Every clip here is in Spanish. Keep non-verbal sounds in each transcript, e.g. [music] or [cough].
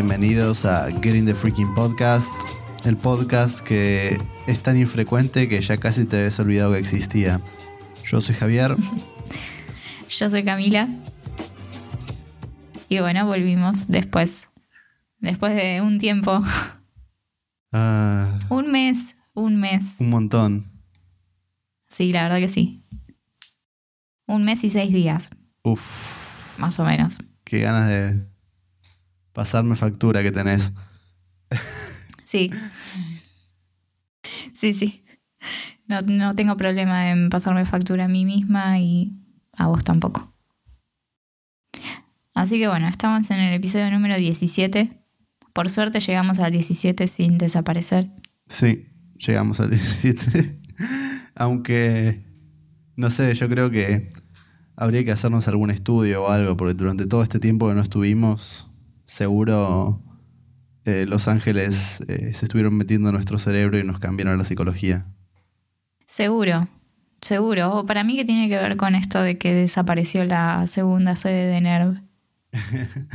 Bienvenidos a Getting the Freaking Podcast, el podcast que es tan infrecuente que ya casi te habías olvidado que existía. Yo soy Javier. [laughs] Yo soy Camila. Y bueno, volvimos después. Después de un tiempo. [laughs] Ah, Un mes. Un mes. un montón. Sí, la verdad que sí. Un mes y seis días, Uf, más o menos. qué ganas de pasarme factura que tenés. Sí. Sí, sí. No, no tengo problema en pasarme factura a mí misma y a vos tampoco. Así que bueno, estamos en el episodio número 17. Por suerte llegamos al 17 sin desaparecer. Sí, llegamos al 17. [laughs] Aunque, no sé, yo creo que habría que hacernos algún estudio o algo, porque durante todo este tiempo que no estuvimos, seguro eh, Los Ángeles eh, se estuvieron metiendo en nuestro cerebro y nos cambiaron la psicología. Seguro, seguro. O para mí que tiene que ver con esto de que desapareció la segunda sede de NERV. [laughs]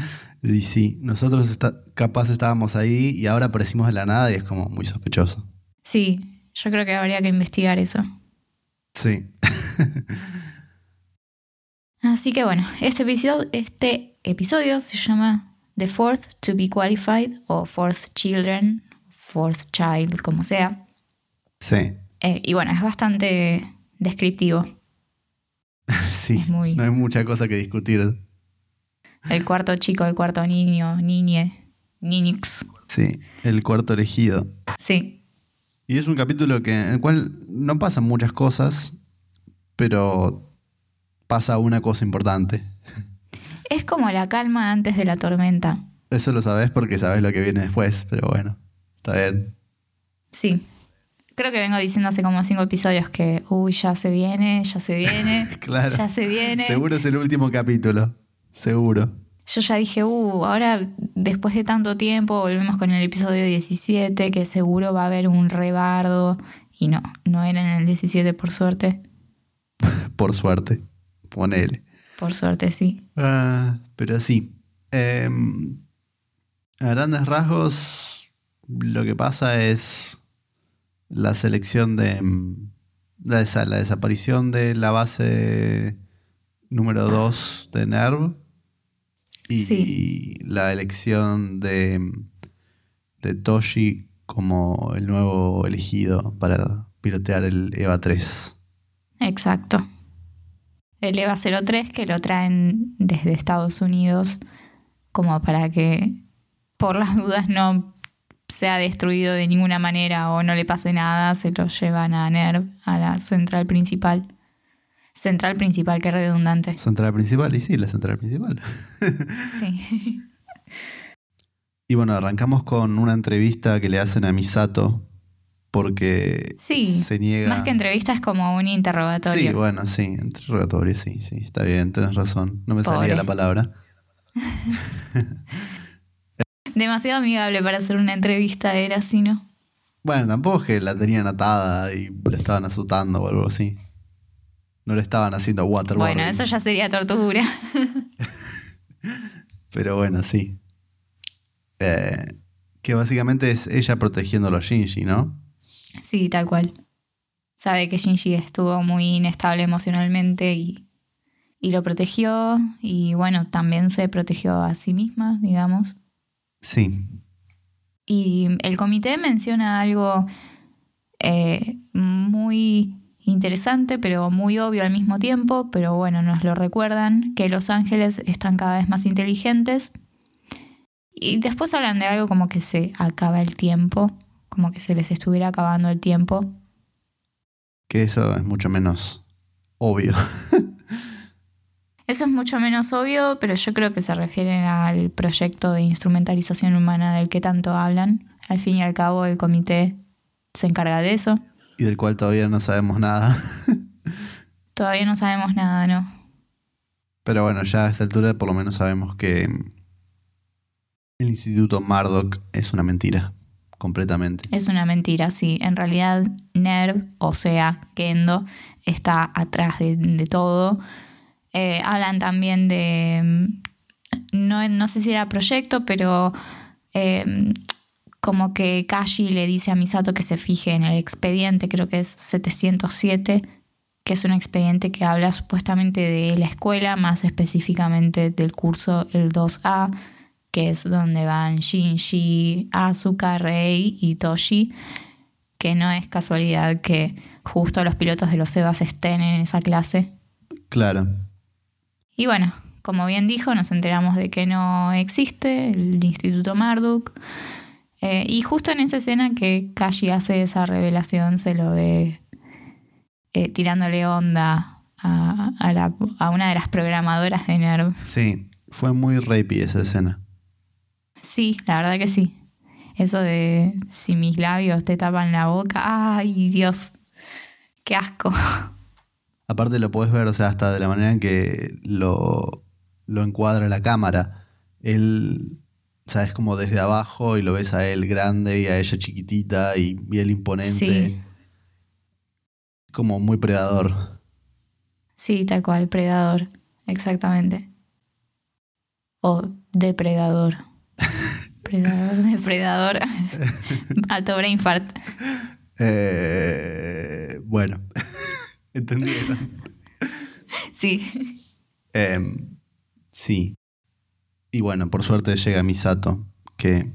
Y sí, nosotros está- capaz estábamos ahí y ahora aparecimos de la nada y es como muy sospechoso. Sí, yo creo que habría que investigar eso. Sí. [laughs] Así que bueno, este episodio, este episodio se llama The Fourth to be Qualified o Fourth Children, Fourth Child, como sea. Sí. Eh, y bueno, es bastante descriptivo. [laughs] Sí. Es muy- No hay mucha cosa que discutir. El cuarto chico, el cuarto niño, niñe, niñix. Sí. El cuarto elegido. Sí, Y es un capítulo que, en el cual no pasan muchas cosas, pero pasa una cosa importante. Es como la calma antes de la tormenta. Eso lo sabes porque sabes lo que viene después, pero bueno, está bien. Sí. Creo que vengo diciendo hace como cinco episodios que, uy, ya se viene, ya se viene, [laughs] Claro. ya se viene. Seguro es el último capítulo. Seguro. Yo ya dije, uh, ahora después de tanto tiempo volvemos con el episodio 17, que seguro va a haber un rebardo. Y no, no era en el 17 por suerte. [laughs] Por suerte. Ponele. Por suerte sí. Ah, pero sí. Em, a grandes rasgos, lo que pasa es la selección de. em, La, desa- la desaparición de la base número 2 de NERV y Sí. la elección de, em, de Toshi como el nuevo elegido para pilotear el EVA 3. Exacto. El EVA 03 que lo traen desde Estados Unidos como para que por las dudas no sea destruido de ninguna manera o no le pase nada, se lo llevan a NERV, a la central principal. Central principal, qué redundante. Central principal, y sí, la central principal. Sí. [laughs] Y bueno, arrancamos con una entrevista que le hacen a Misato porque Sí, se niega. Más que entrevista es como un interrogatorio. Sí, bueno, sí, interrogatorio, sí, sí, está bien, tenés razón. No me salía la palabra. [laughs] [laughs] Demasiado amigable para hacer una entrevista era así, ¿no? Bueno, tampoco es que la tenían atada y la estaban azotando o algo así. No le estaban haciendo waterboarding. Bueno, eso ya sería tortura. [laughs] Pero bueno, sí. Eh, que básicamente es ella protegiendo a Shinji, ¿no? Sí, tal cual. Sabe que Shinji estuvo muy inestable emocionalmente y, y lo protegió. Y bueno, también se protegió a sí misma, digamos. Sí. Y el comité menciona algo eh, muy interesante, pero muy obvio al mismo tiempo, pero bueno, nos lo recuerdan, que los ángeles están cada vez más inteligentes. Y después hablan de algo como que se acaba el tiempo, como que se les estuviera acabando el tiempo. Que eso es mucho menos obvio. [laughs] Eso es mucho menos obvio, pero yo creo que se refieren al proyecto de instrumentalización humana del que tanto hablan. Al fin y al cabo, el comité se encarga de eso. y del cual todavía no sabemos nada. [laughs] Todavía no sabemos nada, ¿no? Pero bueno, ya a esta altura por lo menos sabemos que el Instituto Murdoch es una mentira, completamente. Es una mentira, sí. En realidad, NERV, o sea, Kendo, está atrás de, todo. Eh, hablan también de mm, no, no sé si era proyecto, pero em, como que Kashi le dice a Misato que se fije en el expediente, creo que es 707, que es un expediente que habla supuestamente de la escuela, más específicamente del curso el 2A, que es donde van Shinji, Asuka, Rei y Toshi, que no es casualidad que justo los pilotos de los EVAs estén en esa clase. Claro. Y bueno, como bien dijo, nos enteramos de que no existe el Instituto Marduk. Eh, y justo en esa escena que Kashi hace esa revelación, se lo ve eh, tirándole onda a, una de las programadoras de NERV. Sí, fue muy rapey esa escena. Sí, la verdad que sí. Eso de si mis labios te tapan la boca, ay Dios, qué asco. Aparte lo puedes ver, o sea, hasta de la manera en que lo, lo encuadra la cámara. Él, o sea, es como desde abajo y lo ves a él grande y a ella chiquitita y, y él imponente. Sí como muy predador. Sí, tal cual, predador, exactamente. O depredador. Predador, depredador. [laughs] [laughs] Alto brain fart. Eh, bueno, [laughs] entendieron. Sí. Em, sí. Y bueno, por suerte llega Misato, que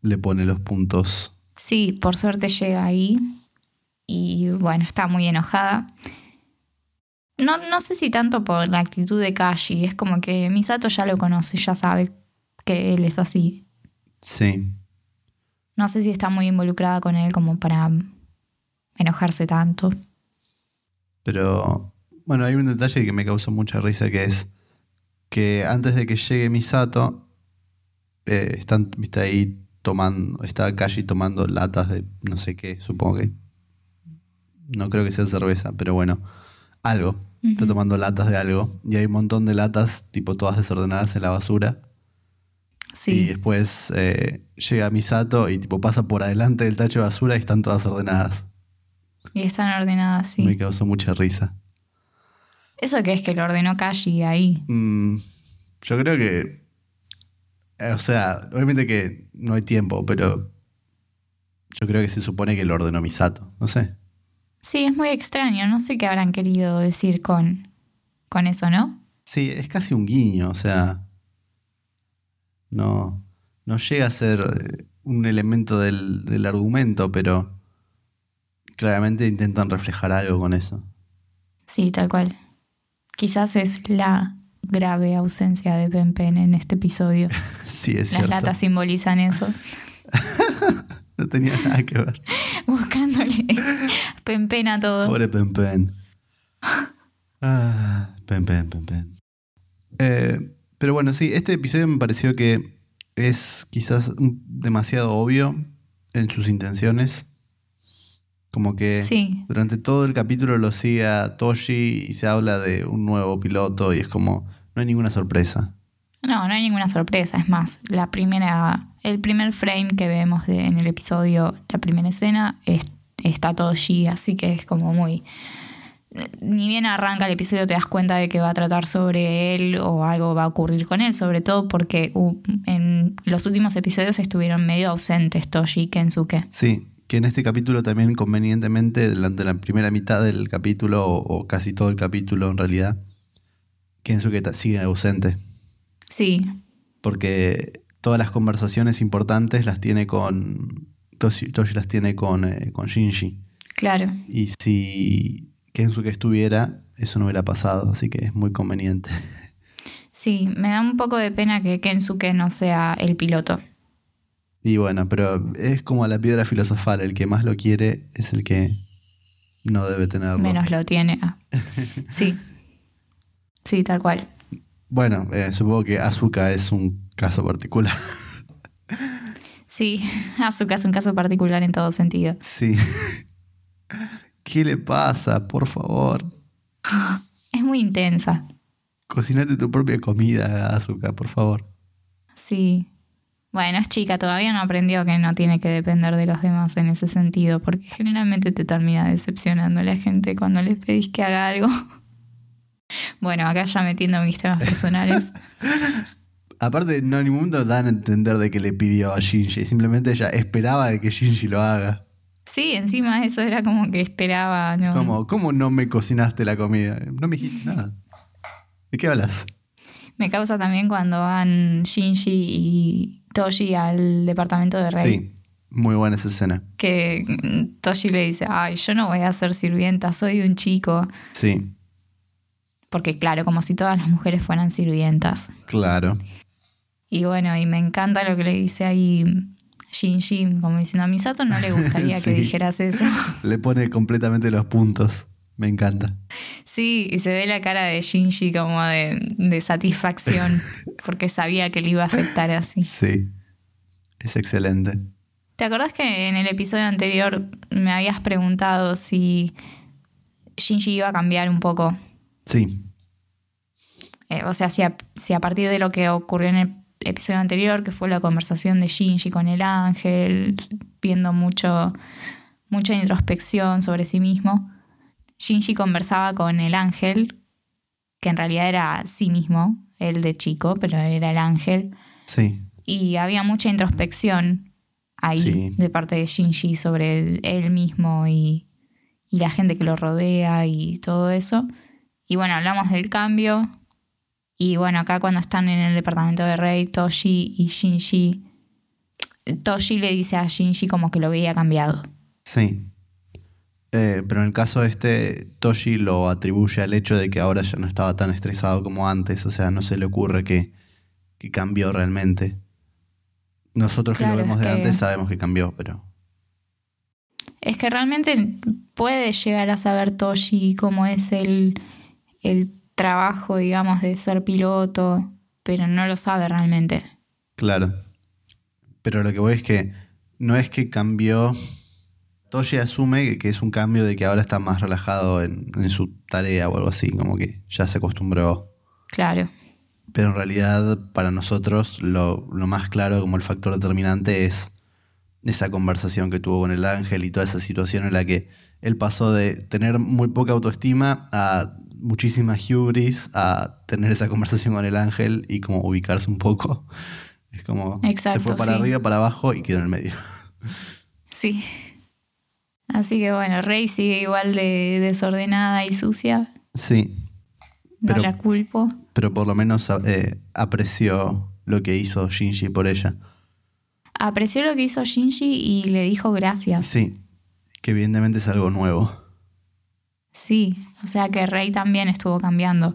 le pone los puntos. Sí, por suerte llega ahí y bueno, está muy enojada. No, no sé si tanto por la actitud de Kashi, es como que Misato ya lo conoce, ya sabe que él es así. Sí. No sé si está muy involucrada con él como para enojarse tanto. Pero bueno, hay un detalle que me causó mucha risa que es que antes de que llegue Misato, eh, están, viste ahí tomando, está Kashi tomando latas de no sé qué, supongo que no creo que sea cerveza, pero bueno, algo. Está tomando latas de algo y hay un montón de latas, tipo todas desordenadas en la basura. Sí. Y después eh, llega Misato y tipo pasa por adelante del tacho de basura y están todas ordenadas. Y están ordenadas, sí. Me causó mucha risa. ¿Eso qué es que lo ordenó Kashi ahí? Mm, yo creo que. Eh, o sea, obviamente que no hay tiempo, pero. Yo creo que se supone que lo ordenó Misato. No sé. Sí, es muy extraño. No sé qué habrán querido decir con, con eso, ¿no? Sí, es casi un guiño, o sea. No, no llega a ser eh, un elemento del, del argumento, pero claramente intentan reflejar algo con eso. Sí, tal cual. Quizás es la grave ausencia de Pen en este episodio. [laughs] sí, es Las latas simbolizan eso. [laughs] no tenía nada que ver. [laughs] Buscándole Pempen a todo. Pobre Pempen. Ah, Pempen, Pempen. Eh, pero bueno, sí, este episodio me pareció que es quizás demasiado obvio en sus intenciones. Como que durante todo el capítulo lo sigue a Toshi y se habla de un nuevo piloto y es como, no hay ninguna sorpresa. No, no hay ninguna sorpresa. Es más, la primera, el primer frame que vemos en el episodio, la primera escena, está todo allí, así que es como muy. Ni bien arranca el episodio te das cuenta de que va a tratar sobre él o algo va a ocurrir con él, sobre todo porque en los últimos episodios estuvieron medio ausentes Toshi y Kensuke. Sí, que en este capítulo también convenientemente, durante la primera mitad del capítulo o, o casi todo el capítulo en realidad, Kensuke sigue ausente. Sí. Porque todas las conversaciones importantes las tiene con. Toshi, las tiene con, eh, con Shinji. Claro. Y si Kensuke estuviera, eso no hubiera pasado, así que es muy conveniente. Sí, me da un poco de pena que Kensuke no sea el piloto. Y bueno, pero es como la piedra filosofal, el que más lo quiere es el que no debe tenerlo. Menos lo tiene. Ah. [laughs] Sí. Sí, tal cual. Bueno, eh, supongo que Azuka es un caso particular. Sí, [laughs] Azuka es un caso particular en todo sentido. Sí. ¿Qué le pasa? Por favor. [laughs] Es muy intensa. Cocinate tu propia comida, Azuka, por favor. Sí. Bueno, es chica, todavía no aprendió que no tiene que depender de los demás en ese sentido, porque generalmente te termina decepcionando la gente cuando les pedís que haga algo. [laughs] Bueno, acá ya metiendo mis temas [laughs] personales. Aparte, no en ningún momento dan a entender de que le pidió a Shinji. Simplemente ella esperaba de que Shinji lo haga. Sí, encima eso era como que esperaba. ¿no? Como, ¿cómo no me cocinaste la comida? No me dijiste nada. ¿De qué hablas? Me causa también cuando van Shinji y Toshi al departamento de Rey. Sí, muy buena esa escena. Que Toshi le dice, ay, yo no voy a ser sirvienta, soy un chico. Sí, Porque claro, como si todas las mujeres fueran sirvientas. claro. Y bueno, y me encanta lo que le dice ahí Shinji, como diciendo, a Misato no le gustaría [laughs] que dijeras eso. [laughs] Le pone completamente los puntos. Me encanta. Sí, y se ve la cara de Shinji como de, de satisfacción, [laughs] porque sabía que le iba a afectar así. Sí. Es excelente. ¿Te acordás que en el episodio anterior me habías preguntado si Shinji iba a cambiar un poco? Sí, Eh, o sea, si a, si a partir de lo que ocurrió en el episodio anterior, que fue la conversación de Shinji con el ángel, viendo mucho, mucha introspección sobre sí mismo, Shinji conversaba con el ángel, que en realidad era sí mismo, él de chico, pero era el ángel, sí. y había mucha introspección ahí Sí. de parte de Shinji sobre él, él mismo y, y la gente que lo rodea y todo eso. Y bueno, hablamos del cambio. Y bueno, acá cuando están en el departamento de Rey, Toshi y Shinji, Toshi le dice a Shinji como que lo veía cambiado. Sí. Eh, pero en el caso este, Toshi lo atribuye al hecho de que ahora ya no estaba tan estresado como antes. O sea, no se le ocurre que, que cambió realmente. Nosotros que lo vemos de que- antes sabemos que cambió, pero. Es que realmente puede llegar a saber Toshi cómo es el, el trabajo, digamos, de ser piloto, pero no lo sabe realmente. Claro. Pero lo que voy es que no es que cambió. Toshi asume que, es un cambio de que ahora está más relajado en, en su tarea o algo así, como que ya se acostumbró. Claro. Pero en realidad, para nosotros, lo, lo más claro como el factor determinante es esa conversación que tuvo con el ángel y toda esa situación en la que él pasó de tener muy poca autoestima a muchísima hubris, a tener esa conversación con el ángel y como ubicarse un poco. Es como se Exacto, fue para sí. arriba, para abajo y quedó en el medio. Sí. Así que bueno, Rey sigue igual de desordenada y sucia. Sí, No Pero- la culpo. pero por lo menos eh, apreció lo que hizo Shinji por ella. Apreció lo que hizo Shinji y le dijo gracias. Sí, que evidentemente es algo nuevo. Sí, o sea que Rey también estuvo cambiando.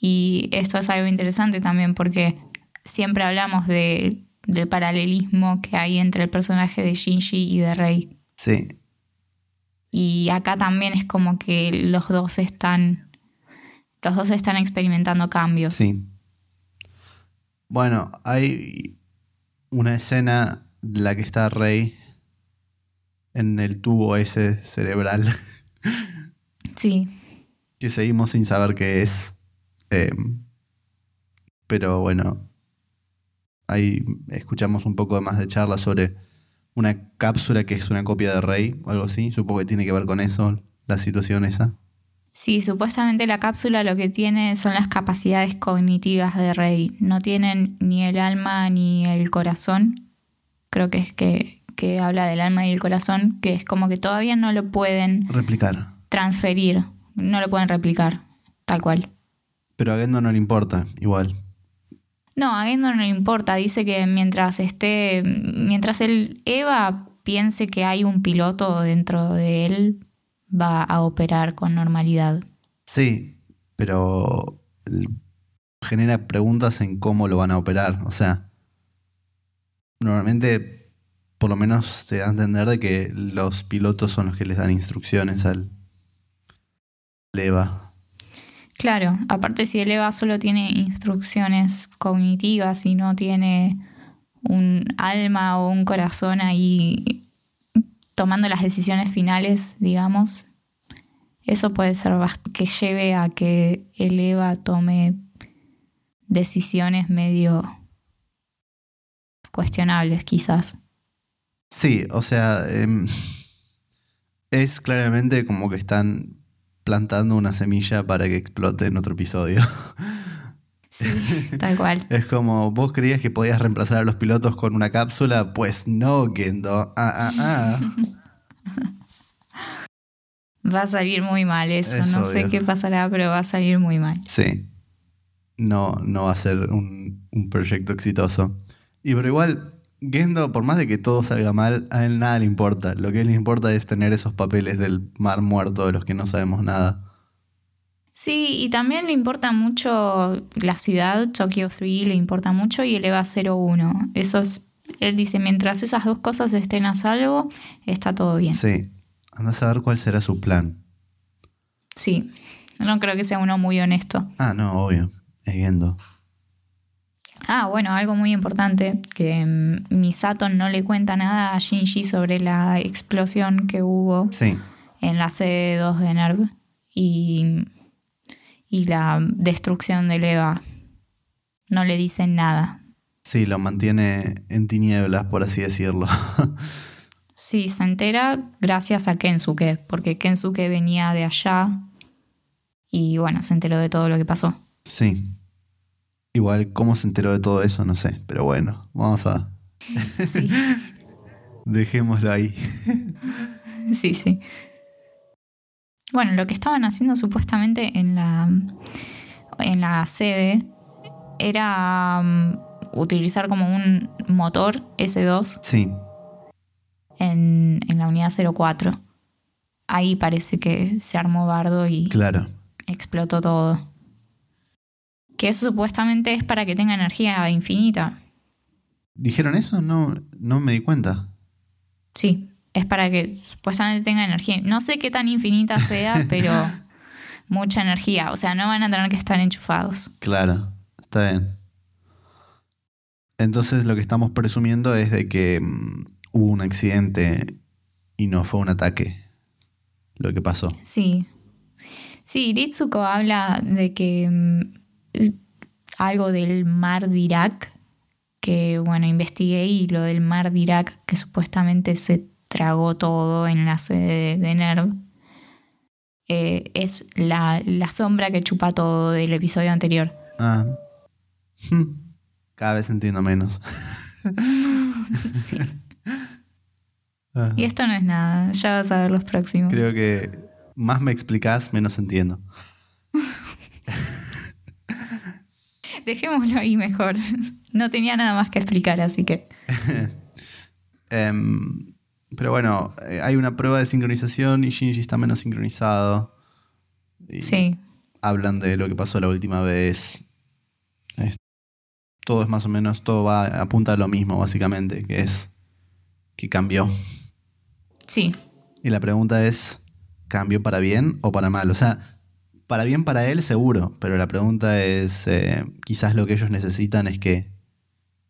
Y esto es algo interesante también porque siempre hablamos de, del paralelismo que hay entre el personaje de Shinji y de Rey. Sí, Y acá también es como que los dos están. Los dos están experimentando cambios. Sí. Bueno, hay una escena en la que está Rey en el tubo ese cerebral Sí, que seguimos sin saber qué es. Eh, pero bueno, ahí escuchamos un poco más de charla sobre una cápsula que es una copia de Rey o algo así. Supongo que tiene que ver con eso, la situación esa. Sí, supuestamente la cápsula lo que tiene son las capacidades cognitivas de Rey. No tienen ni el alma ni el corazón. Creo que es que, que habla del alma y el corazón, que es como que todavía no lo pueden Replicar. transferir, no lo pueden replicar, tal cual. Pero a Gendo no le importa, igual. No, a Gendo no le importa, dice que mientras esté, mientras él, Eva piense que hay un piloto dentro de él, va a operar con normalidad. Sí, pero genera preguntas en cómo lo van a operar. O sea, normalmente, por lo menos se da a entender de que los pilotos son los que les dan instrucciones al Leva. Claro, aparte si el EVA solo tiene instrucciones cognitivas y no tiene un alma o un corazón ahí tomando las decisiones finales, digamos, eso puede ser que lleve a que el EVA tome decisiones medio cuestionables quizás. Sí, o sea, em, es claramente como que están plantando una semilla para que explote en otro episodio. [laughs] Sí, tal cual. [laughs] Es como, vos creías que podías reemplazar a los pilotos con una cápsula, pues no, Gendo. Ah, ah, ah. [laughs] Va a salir muy mal eso. Es no sé qué pasará, pero va a salir muy mal. Sí. No, no va a ser un, un proyecto exitoso. Y pero igual, Gendo, por más de que todo salga mal, a él nada le importa. Lo que a él le importa es tener esos papeles del mar muerto de los que no sabemos nada. Sí, y también le importa mucho la ciudad, Tokyo 3 le importa mucho y el EVA 01. Eso es, él dice, mientras esas dos cosas estén a salvo, está todo bien. Sí. Anda a saber cuál será su plan. Sí, no creo que sea uno muy honesto. Ah, no, obvio. Es Gendo. Ah, bueno, algo muy importante, que mm, Misato no le cuenta nada a Shinji sobre la explosión que hubo Sí. en la sede 2 de NERV y, y la destrucción del EVA. No le dicen nada. Sí, lo mantiene en tinieblas, por así decirlo. [laughs] Sí, se entera gracias a Kensuke, porque Kensuke venía de allá y bueno, se enteró de todo lo que pasó. sí. Igual, ¿cómo se enteró de todo eso? No sé. Pero bueno, vamos a. Sí, [laughs] Dejémoslo ahí. [laughs] sí, sí. Bueno, lo que estaban haciendo supuestamente en la, en la sede era um, utilizar como un motor S2 Sí. en, en la unidad 04. Ahí parece que se armó bardo y Claro. explotó todo. Que eso supuestamente es para que tenga energía infinita. ¿Dijeron eso? No, no me di cuenta. Sí, es para que supuestamente tenga energía. No sé qué tan infinita sea, [laughs] pero mucha energía. O sea, no van a tener que estar enchufados. Claro, está bien. Entonces lo que estamos presumiendo es de que mm, hubo un accidente y no fue un ataque. Lo que pasó. Sí. Sí, Ritsuko habla de que mm, algo del mar de Irak, que bueno, investigué y lo del mar de Irak, que supuestamente se tragó todo en la sede de, NERV, eh, es la, la sombra que chupa todo del episodio anterior. Ah. Hmm. Cada vez entiendo menos. [laughs] Sí. Ah. Y esto no es nada, ya vas a ver los próximos. Creo que más me explicás, menos entiendo. Dejémoslo ahí mejor. [laughs] No tenía nada más que explicar, así que. [laughs] Em, pero bueno, eh, hay una prueba de sincronización y Shinji está menos sincronizado. Y Sí. Hablan de lo que pasó la última vez. Es- todo es más o menos, todo va apunta a lo mismo, básicamente, que es que cambió. Sí. Y la pregunta es, ¿cambió para bien o para mal? O sea, para bien para él seguro, pero la pregunta es, eh, quizás lo que ellos necesitan es que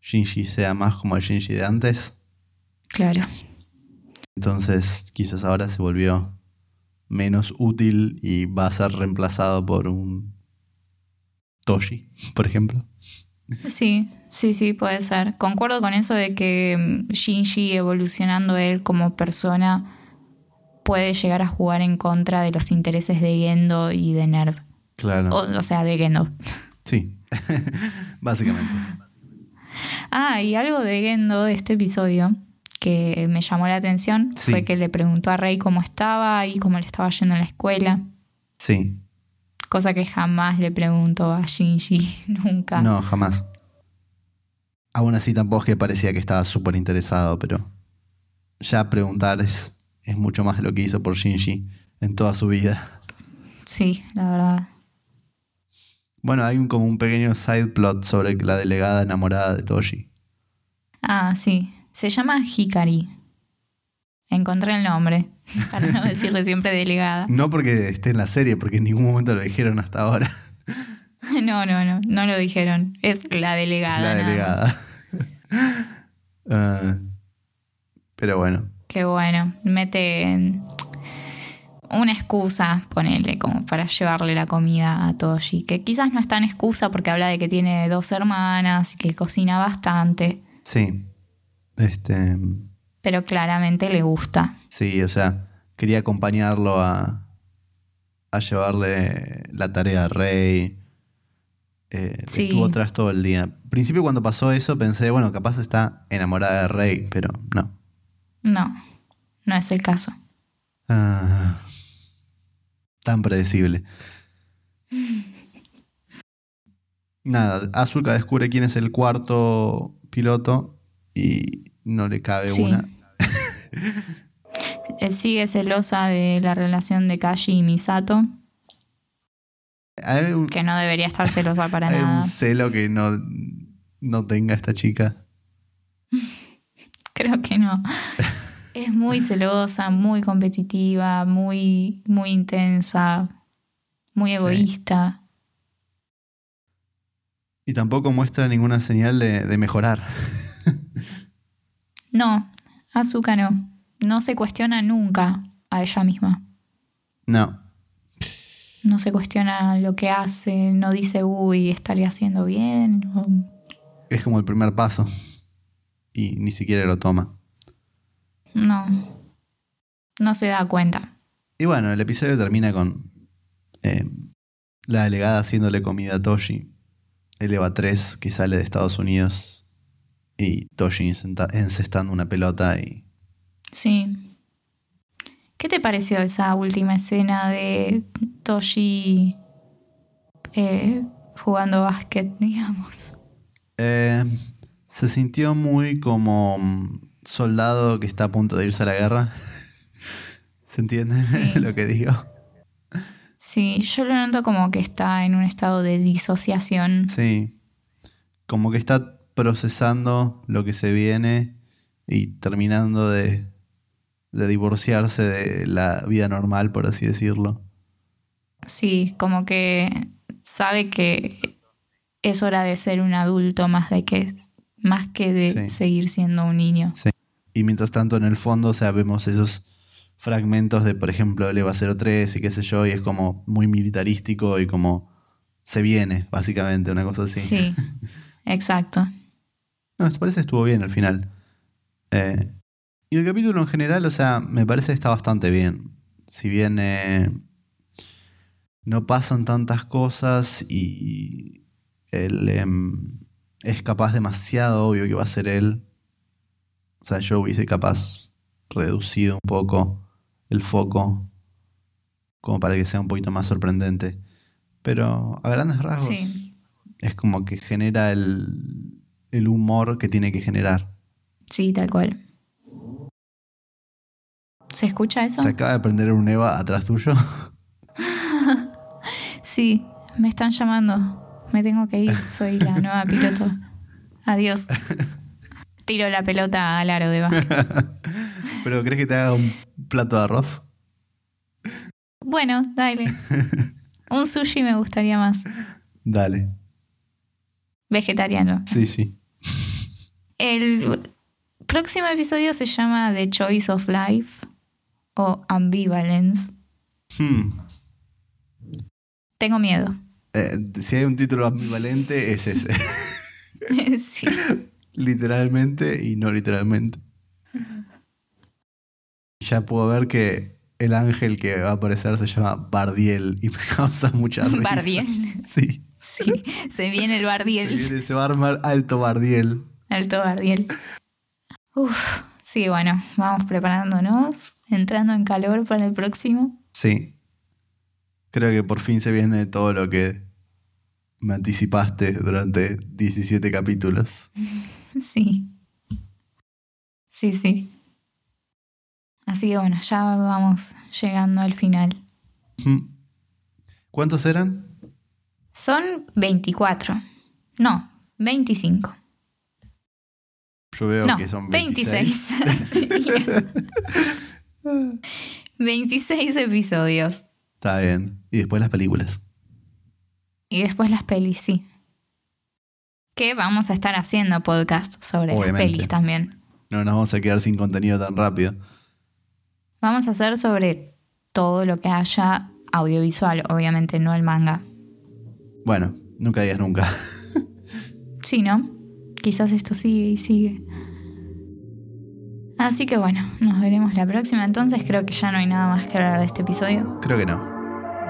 Shinji sea más como el Shinji de antes. Claro. Entonces, quizás ahora se volvió menos útil y va a ser reemplazado por un Toshi, por ejemplo. Sí, sí, sí, puede ser. Concuerdo con eso de que mm, Shinji evolucionando él como persona puede llegar a jugar en contra de los intereses de Gendo y de Nerv. Claro. O, o sea, de Gendo. Sí, [laughs] básicamente. Ah, y algo de Gendo de este episodio que me llamó la atención Sí. fue que le preguntó a Rey cómo estaba y cómo le estaba yendo en la escuela. Sí, Cosa que jamás le preguntó a Shinji, [laughs] nunca. no, jamás. Aún así tampoco es que parecía que estaba súper interesado, pero ya preguntar es, es mucho más de lo que hizo por Shinji en toda su vida. Sí, la verdad. Bueno, hay un, como un pequeño side plot sobre la delegada enamorada de Toshi. Ah, sí. Se llama Hikari. Encontré el nombre, [laughs] para no decirle siempre delegada. No porque esté en la serie, porque en ningún momento lo dijeron hasta ahora. [laughs] No, no, no, no lo dijeron. Es la delegada. la delegada. [laughs] Ah, pero bueno, Qué bueno. Mete una excusa, ponele, como para llevarle la comida a Toshi. Que quizás no es tan excusa porque habla de que tiene dos hermanas y que cocina bastante. sí. Este, Pero claramente le gusta. sí, o sea, quería acompañarlo a, a llevarle la tarea a Rey. eh, Sí. estuvo atrás todo el día. Al principio cuando pasó eso pensé, bueno, capaz está enamorada de Rey, pero no. No, no es el caso. Ah, tan predecible. Nada, Asuka descubre quién es el cuarto piloto y no le cabe Sí. una. Él [laughs] sigue celosa de la relación de Kashi y Misato, un, que no debería estar celosa para [laughs] hay nada. un celo que no, no tenga esta chica. [laughs] Creo que no. Es muy celosa, muy competitiva, muy, muy intensa, muy egoísta. Y tampoco muestra ninguna señal de, de mejorar. [laughs] No, Asuka no. No se cuestiona nunca a ella misma. No, No se cuestiona lo que hace, no dice, uy, estaría haciendo bien. es como el primer paso. Y ni siquiera lo toma. No. No se da cuenta. Y bueno, el episodio termina con eh, la delegada haciéndole comida a Toshi. El Eva 3 que sale de Estados Unidos. Y Toshi encestando una pelota y... Sí. ¿Qué te pareció esa última escena de Toshi eh, jugando básquet, [laughs] digamos? Eh, se sintió muy como mm, soldado que está a punto de irse a la guerra. ¿Se entiende [laughs] Sí. lo que digo? Sí, yo lo noto como que está en un estado de disociación. Sí. Como que está procesando lo que se viene y terminando de, de divorciarse de la vida normal, por así decirlo. Sí, como que sabe que es hora de ser un adulto más de que más que de Sí. seguir siendo un niño. Y mientras tanto, en el fondo, o sea, vemos esos fragmentos de, por ejemplo, el EVA 03 y qué sé yo, y es como muy militarístico y como se viene, básicamente, una cosa así. Sí, [laughs] exacto. No, me parece que estuvo bien al final. Eh, y el capítulo en general, o sea, me parece que está bastante bien. Si bien eh, no pasan tantas cosas y él em, es capaz demasiado obvio que va a ser él. O sea, yo hubiese capaz reducido un poco el foco como para que sea un poquito más sorprendente. Pero a grandes rasgos Sí, es como que genera el, el humor que tiene que generar. sí, tal cual. ¿Se escucha eso? Se acaba de prender un Eva atrás tuyo. [laughs] Sí, me están llamando. Me tengo que ir, soy la nueva piloto. Adiós. [laughs] Tiro la pelota al aro de básquet. [laughs] ¿Pero crees que te haga un plato de arroz? Bueno, dale. [laughs] Un sushi me gustaría más. Dale. Vegetariano. Sí, sí. El próximo episodio se llama The Choice of Life o Ambivalence. Hmm. Tengo miedo. Eh, si hay un título ambivalente, es ese. [laughs] sí. Literalmente y no literalmente. Ya puedo ver que el ángel que va a aparecer se llama Bardiel y me [laughs] causa mucha risa. Bardiel. Sí. Sí, se viene el Se, Bardiel. viene, se va a armar alto Bardiel. Alto Bardiel. Uf, sí, bueno, vamos preparándonos, entrando en calor para el próximo. Sí. Creo que por fin se viene todo lo que me anticipaste durante 17 capítulos. [laughs] Sí. Sí, sí. Así que bueno, ya vamos llegando al final. ¿Cuántos eran? Son 24. No, 25. Yo veo no, que son 26. 26. [laughs] Sí. 26 episodios. Está bien. Y después las películas. Y después las pelis, sí. Que vamos a estar haciendo podcast sobre Obviamente. las pelis también. No nos vamos a quedar sin contenido tan rápido. Vamos a hacer sobre todo lo que haya audiovisual, obviamente no el manga. Bueno, nunca digas nunca. Sí, ¿no? Quizás esto sigue y sigue. Así que bueno, nos veremos la próxima. Entonces creo que ya no hay nada más que hablar de este episodio. Creo que no.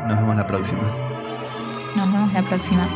Nos vemos la próxima. Nos vemos la próxima.